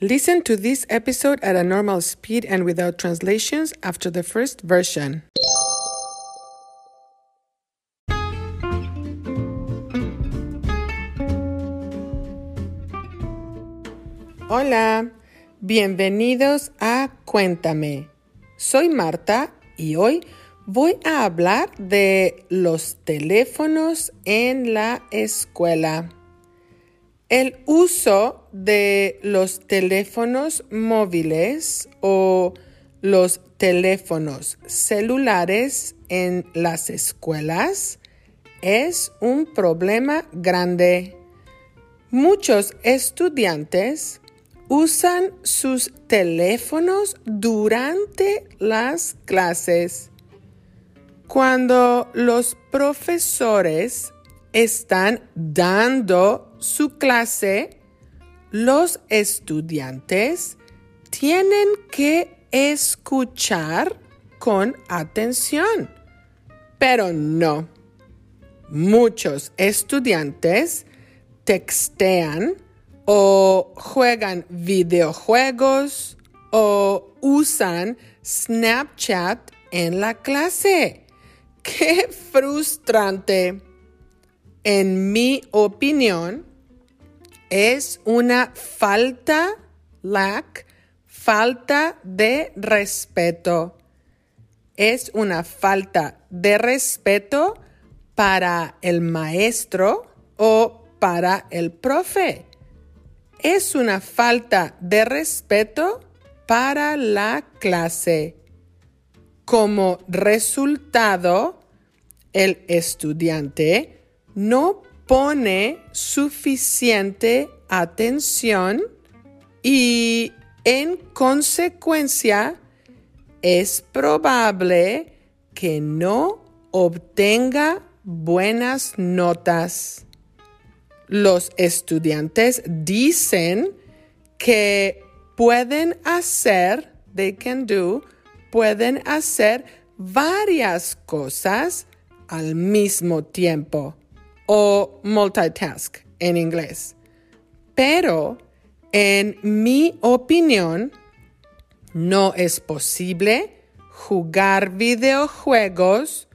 Listen to this episode at a normal speed and without translations after the first version. Hola, bienvenidos a Cuéntame. Soy Marta y hoy voy a hablar de los teléfonos en la escuela. El uso de los teléfonos móviles o los teléfonos celulares en las escuelas es un problema grande. Muchos estudiantes usan sus teléfonos durante las clases. Cuando los profesores están dando su clase, los estudiantes tienen que escuchar con atención. Pero no. Muchos estudiantes textean o juegan videojuegos o usan Snapchat en la clase. ¡Qué frustrante! En mi opinión, es una falta, lack, falta de respeto. Es una falta de respeto para el maestro o para el profe es una falta de respeto para la clase. Como resultado, el estudiante no pone suficiente atención y en consecuencia es probable que no obtenga buenas notas. Los estudiantes dicen que pueden hacer, they can do, pueden hacer varias cosas al mismo tiempo o multitask en inglés. Pero, en mi opinión, no es posible jugar videojuegos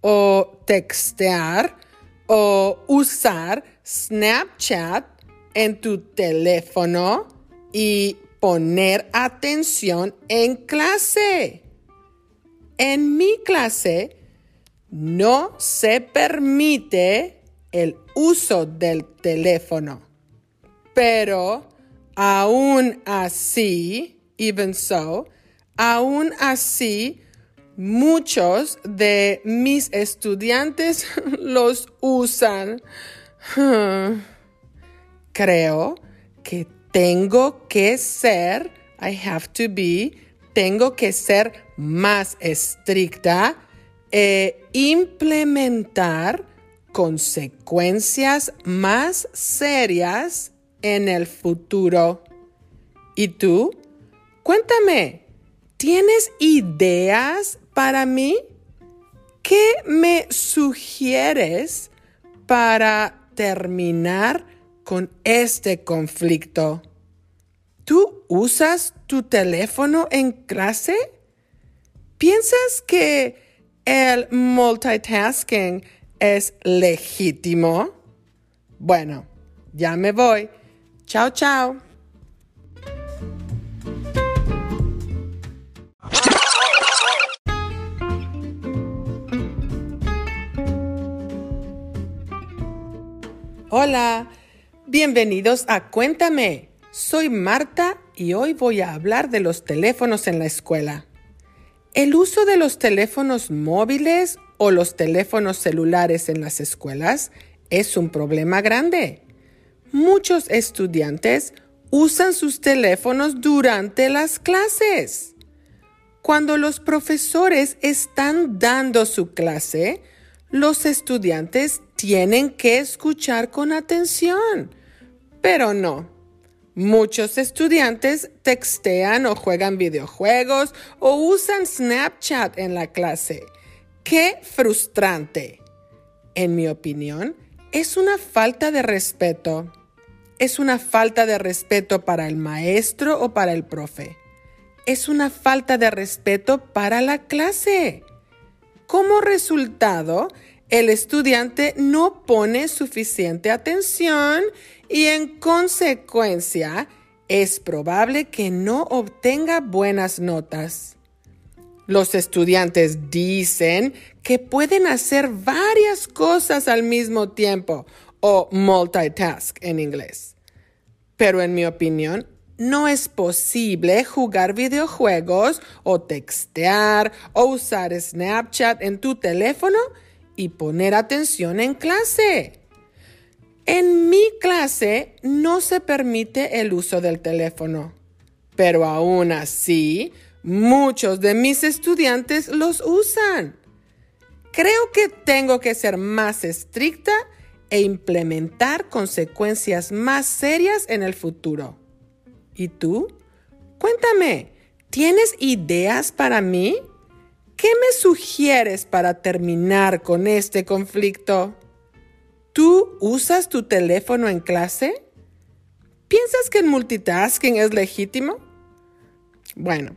o textear o usar Snapchat en tu teléfono y poner atención en clase. En mi clase no se permite el uso del teléfono, pero aún así, even so, aún así, muchos de mis estudiantes los usan. Creo que tengo que ser, I have to be, tengo que ser más estricta e implementar consecuencias más serias en el futuro. ¿Y tú? Cuéntame, ¿tienes ideas para mí? ¿Qué me sugieres para terminar con este conflicto. ¿Tú usas tu teléfono en clase? ¿Piensas que el multitasking es legítimo? Bueno, ya me voy. Chao, chao. Hola, bienvenidos a Cuéntame. Soy Marta y hoy voy a hablar de los teléfonos en la escuela. El uso de los teléfonos móviles o los teléfonos celulares en las escuelas es un problema grande. Muchos estudiantes usan sus teléfonos durante las clases. Cuando los profesores están dando su clase, los estudiantes tienen que escuchar con atención. Pero no. Muchos estudiantes textean o juegan videojuegos o usan Snapchat en la clase. ¡Qué frustrante! En mi opinión, es una falta de respeto. es una falta de respeto para el maestro o para el profe. Es una falta de respeto para la clase. Como resultado, el estudiante no pone suficiente atención y en consecuencia es probable que no obtenga buenas notas. Los estudiantes dicen que pueden hacer varias cosas al mismo tiempo o multitask en inglés. Pero en mi opinión, no es posible jugar videojuegos o textear o usar Snapchat en tu teléfono y poner atención en clase. En mi clase no se permite el uso del teléfono, pero aún así muchos de mis estudiantes los usan. Creo que tengo que ser más estricta e implementar consecuencias más serias en el futuro. ¿Y tú? Cuéntame, ¿tienes ideas para mí? ¿Qué me sugieres para terminar con este conflicto? ¿Tú usas tu teléfono en clase? ¿Piensas que el multitasking es legítimo? Bueno,